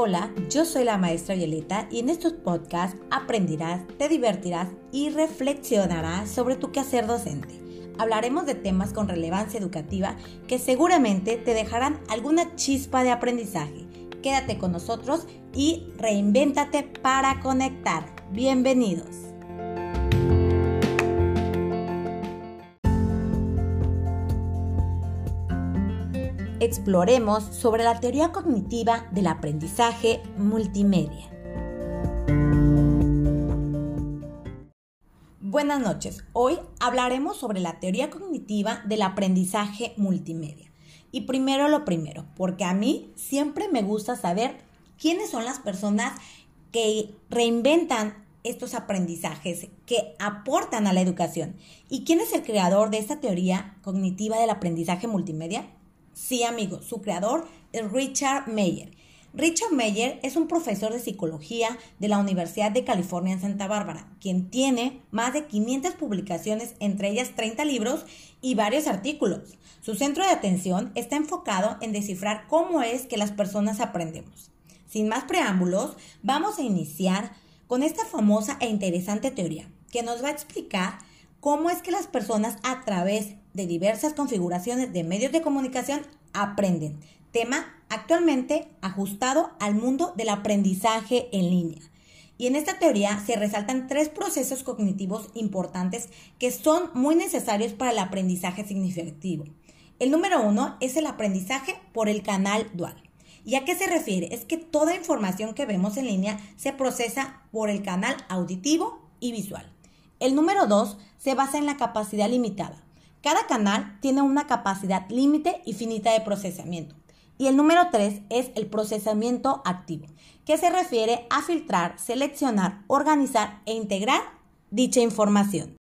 Hola, yo soy la maestra Violeta y en estos podcasts aprenderás, te divertirás y reflexionarás sobre tu quehacer docente. Hablaremos de temas con relevancia educativa que seguramente te dejarán alguna chispa de aprendizaje. Quédate con nosotros y reinvéntate para conectar. Bienvenidos. Exploremos sobre la teoría cognitiva del aprendizaje multimedia. Buenas noches, hoy hablaremos sobre la teoría cognitiva del aprendizaje multimedia. Y primero lo primero, porque a mí siempre me gusta saber quiénes son las personas que reinventan estos aprendizajes, que aportan a la educación. ¿Y quién es el creador de esta teoría cognitiva del aprendizaje multimedia? Sí, amigo, su creador es Richard Meyer. Richard Meyer es un profesor de psicología de la Universidad de California en Santa Bárbara, quien tiene más de 500 publicaciones, entre ellas 30 libros y varios artículos. Su centro de atención está enfocado en descifrar cómo es que las personas aprendemos. Sin más preámbulos, vamos a iniciar con esta famosa e interesante teoría que nos va a explicar cómo es que las personas a través de diversas configuraciones de medios de comunicación aprenden. Tema actualmente ajustado al mundo del aprendizaje en línea. Y en esta teoría se resaltan tres procesos cognitivos importantes que son muy necesarios para el aprendizaje significativo. El número uno es el aprendizaje por el canal dual. ¿Y a qué se refiere? Es que toda información que vemos en línea se procesa por el canal auditivo y visual. El número dos se basa en la capacidad limitada. Cada canal tiene una capacidad límite y finita de procesamiento. Y el número 3 es el procesamiento activo, que se refiere a filtrar, seleccionar, organizar e integrar dicha información.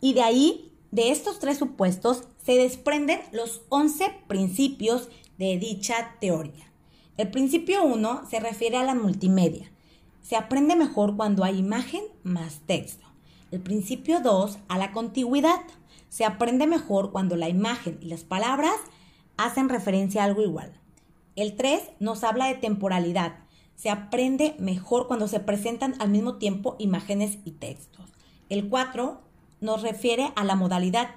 Y de ahí, de estos tres supuestos, se desprenden los 11 principios de dicha teoría. El principio 1 se refiere a la multimedia. Se aprende mejor cuando hay imagen más texto. El principio 2 a la contigüidad. Se aprende mejor cuando la imagen y las palabras hacen referencia a algo igual. El 3 nos habla de temporalidad. Se aprende mejor cuando se presentan al mismo tiempo imágenes y textos. El 4 nos refiere a la modalidad.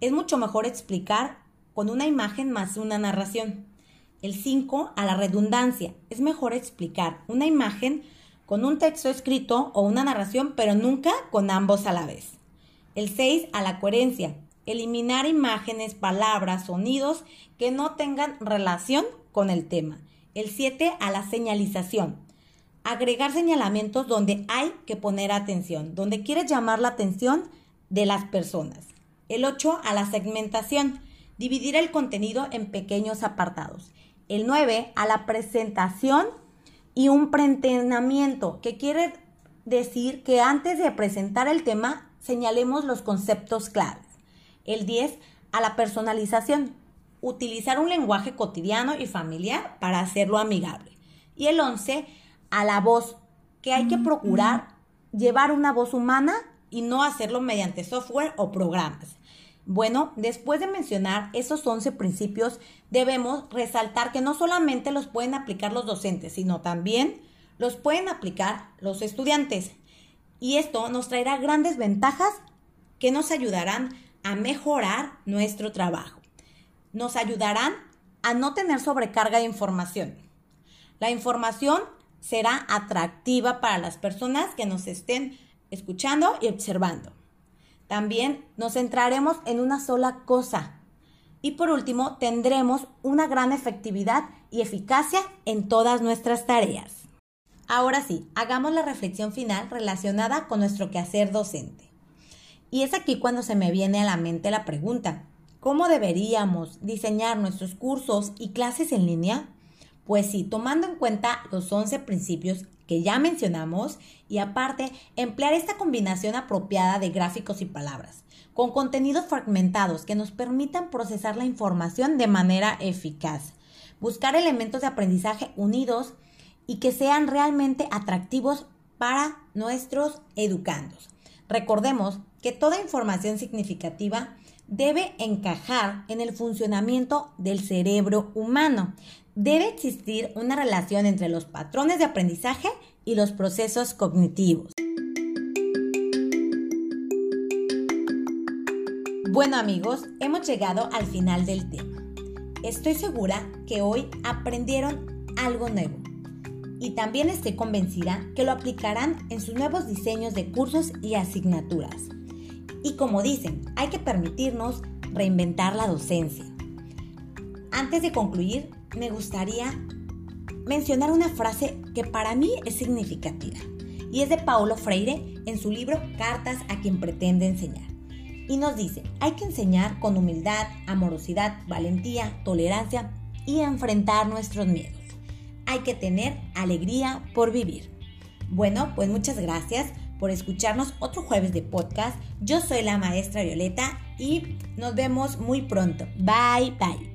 Es mucho mejor explicar con una imagen más una narración. El 5 a la redundancia. Es mejor explicar una imagen con un texto escrito o una narración, pero nunca con ambos a la vez. El 6 a la coherencia. Eliminar imágenes, palabras, sonidos que no tengan relación con el tema. El 7 a la señalización. Agregar señalamientos donde hay que poner atención, donde quieres llamar la atención de las personas. El 8 a la segmentación. Dividir el contenido en pequeños apartados. El 9 a la presentación y un preentrenamiento, que quiere decir que antes de presentar el tema señalemos los conceptos claves. El 10, a la personalización. Utilizar un lenguaje cotidiano y familiar para hacerlo amigable. Y el 11, a la voz, que hay que procurar llevar una voz humana y no hacerlo mediante software o programas. Bueno, después de mencionar esos 11 principios, debemos resaltar que no solamente los pueden aplicar los docentes, sino también los pueden aplicar los estudiantes. Y esto nos traerá grandes ventajas que nos ayudarán a mejorar nuestro trabajo. Nos ayudarán a no tener sobrecarga de información. La información será atractiva para las personas que nos estén escuchando y observando. También nos centraremos en una sola cosa. Y por último, tendremos una gran efectividad y eficacia en todas nuestras tareas. Ahora sí, hagamos la reflexión final relacionada con nuestro quehacer docente. Y es aquí cuando se me viene a la mente la pregunta, ¿cómo deberíamos diseñar nuestros cursos y clases en línea? Pues sí, tomando en cuenta los 11 principios que ya mencionamos y aparte emplear esta combinación apropiada de gráficos y palabras, con contenidos fragmentados que nos permitan procesar la información de manera eficaz, buscar elementos de aprendizaje unidos y que sean realmente atractivos para nuestros educandos. Recordemos que toda información significativa debe encajar en el funcionamiento del cerebro humano. Debe existir una relación entre los patrones de aprendizaje y los procesos cognitivos. Bueno amigos, hemos llegado al final del tema. Estoy segura que hoy aprendieron algo nuevo y también estoy convencida que lo aplicarán en sus nuevos diseños de cursos y asignaturas. Y como dicen, hay que permitirnos reinventar la docencia. Antes de concluir, me gustaría mencionar una frase que para mí es significativa y es de Paulo Freire en su libro Cartas a quien pretende enseñar. Y nos dice, hay que enseñar con humildad, amorosidad, valentía, tolerancia y enfrentar nuestros miedos. Hay que tener alegría por vivir. Bueno, pues muchas gracias por escucharnos otro jueves de podcast. Yo soy la maestra Violeta y nos vemos muy pronto. Bye, bye.